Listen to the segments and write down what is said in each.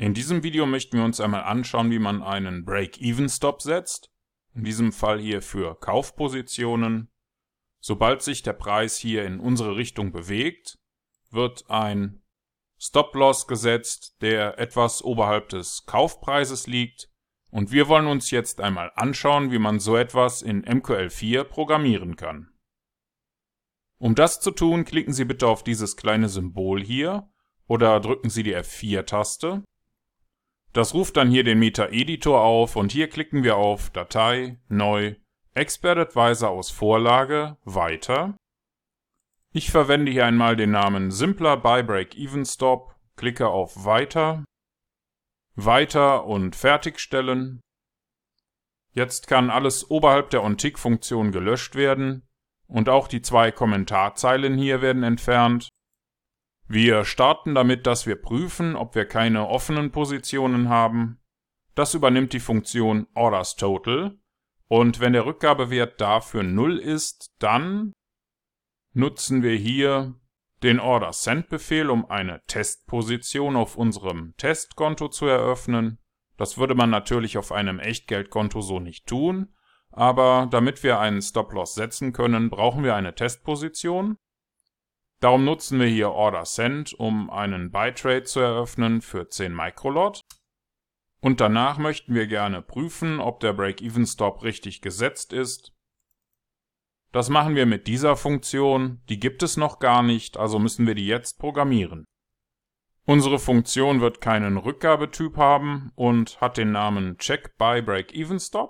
In diesem Video möchten wir uns einmal anschauen, wie man einen Break-Even-Stop setzt. In diesem Fall hier für Kaufpositionen. Sobald sich der Preis hier in unsere Richtung bewegt, wird ein Stop-Loss gesetzt, der etwas oberhalb des Kaufpreises liegt. Und wir wollen uns jetzt einmal anschauen, wie man so etwas in MQL4 programmieren kann. Um das zu tun, klicken Sie bitte auf dieses kleine Symbol hier oder drücken Sie die F4-Taste. Das ruft dann hier den Meta-Editor auf und hier klicken wir auf Datei, Neu, Expert Advisor aus Vorlage, Weiter. Ich verwende hier einmal den Namen Simpler by Break-Even Stop, klicke auf Weiter, Weiter und Fertigstellen. Jetzt kann alles oberhalb der OnTick-Funktion gelöscht werden und auch die zwei Kommentarzeilen hier werden entfernt. Wir starten damit, dass wir prüfen, ob wir keine offenen Positionen haben. Das übernimmt die Funktion OrdersTotal. Und wenn der Rückgabewert dafür 0 ist, dann nutzen wir hier den OrderSend-Befehl, um eine Testposition auf unserem Testkonto zu eröffnen. Das würde man natürlich auf einem Echtgeldkonto so nicht tun, aber damit wir einen Stop-Loss setzen können, brauchen wir eine Testposition. Darum nutzen wir hier Order Send, um einen Buy Trade zu eröffnen für 10 Microlot. Und danach möchten wir gerne prüfen, ob der Break-Even Stop richtig gesetzt ist. Das machen wir mit dieser Funktion, die gibt es noch gar nicht, also müssen wir die jetzt programmieren. Unsere Funktion wird keinen Rückgabetyp haben und hat den Namen Check by Break-Even Stop.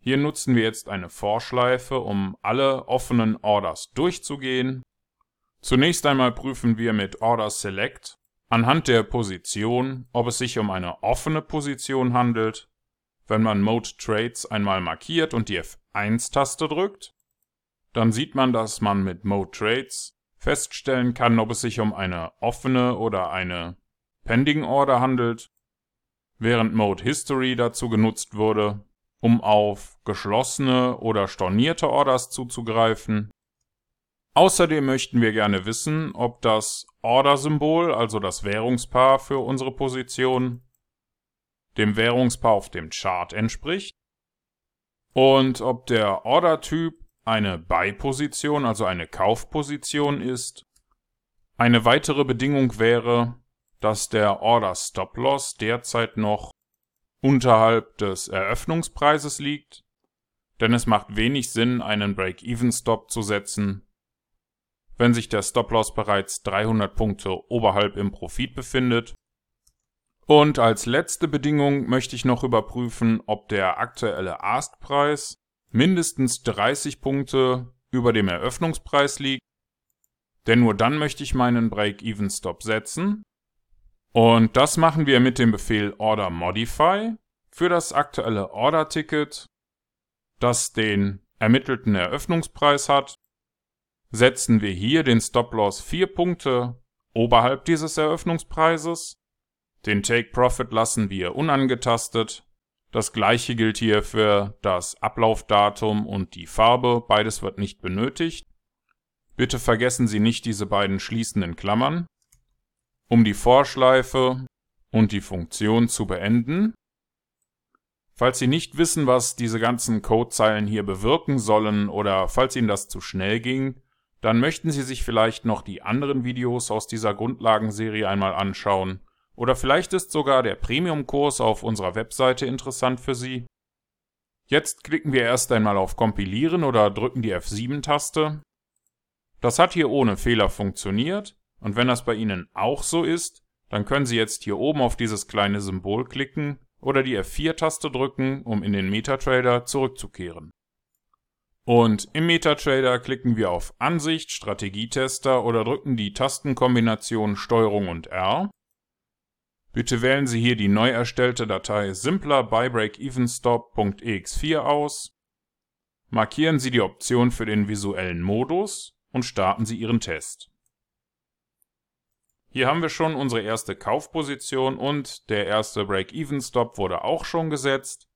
Hier nutzen wir jetzt eine Vorschleife, um alle offenen Orders durchzugehen Zunächst einmal prüfen wir mit Order Select anhand der Position, ob es sich um eine offene Position handelt. Wenn man Mode Trades einmal markiert und die F1-Taste drückt, dann sieht man, dass man mit Mode Trades feststellen kann, ob es sich um eine offene oder eine Pending Order handelt, während Mode History dazu genutzt wurde, um auf geschlossene oder stornierte Orders zuzugreifen. Außerdem möchten wir gerne wissen, ob das Order-Symbol, also das Währungspaar für unsere Position, dem Währungspaar auf dem Chart entspricht und ob der Order-Typ eine Buy-Position, also eine Kaufposition ist. Eine weitere Bedingung wäre, dass der Order Stop-Loss derzeit noch unterhalb des Eröffnungspreises liegt, denn es macht wenig Sinn, einen Break-Even-Stop zu setzen, wenn sich der Stop-Loss bereits 300 Punkte oberhalb im Profit befindet. Und als letzte Bedingung möchte ich noch überprüfen, ob der aktuelle Ask-Preis mindestens 30 Punkte über dem Eröffnungspreis liegt. Denn nur dann möchte ich meinen Break-Even-Stop setzen. Und das machen wir mit dem Befehl Order Modify für das aktuelle Order-Ticket, das den ermittelten Eröffnungspreis hat setzen wir hier den Stop-Loss 4 Punkte oberhalb dieses Eröffnungspreises. Den Take-Profit lassen wir unangetastet. Das gleiche gilt hier für das Ablaufdatum und die Farbe, beides wird nicht benötigt. Bitte vergessen Sie nicht diese beiden schließenden Klammern. Um die Vorschleife und die Funktion zu beenden. Falls Sie nicht wissen, was diese ganzen Codezeilen hier bewirken sollen oder falls Ihnen das zu schnell ging, dann möchten Sie sich vielleicht noch die anderen Videos aus dieser Grundlagenserie einmal anschauen. Oder vielleicht ist sogar der Premium-Kurs auf unserer Webseite interessant für Sie. Jetzt klicken wir erst einmal auf Kompilieren oder drücken die F7-Taste. Das hat hier ohne Fehler funktioniert und wenn das bei Ihnen auch so ist, dann können Sie jetzt hier oben auf dieses kleine Symbol klicken oder die F4-Taste drücken, um in den MetaTrader zurückzukehren. Und im MetaTrader klicken wir auf Ansicht, Strategietester oder drücken die Tastenkombination STRG und R. Bitte wählen Sie hier die neu erstellte Datei simpler by breakevenstop.ex4 aus, markieren Sie die Option für den visuellen Modus und starten Sie Ihren Test. Hier haben wir schon unsere erste Kaufposition und der erste Break-Even-Stop wurde auch schon gesetzt.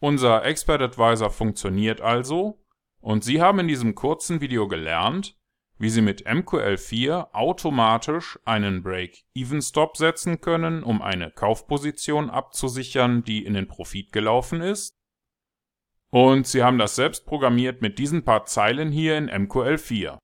Unser Expert Advisor funktioniert also und Sie haben in diesem kurzen Video gelernt, wie Sie mit MQL4 automatisch einen Break-Even-Stop setzen können, um eine Kaufposition abzusichern, die in den Profit gelaufen ist. Und Sie haben das selbst programmiert mit diesen paar Zeilen hier in MQL4.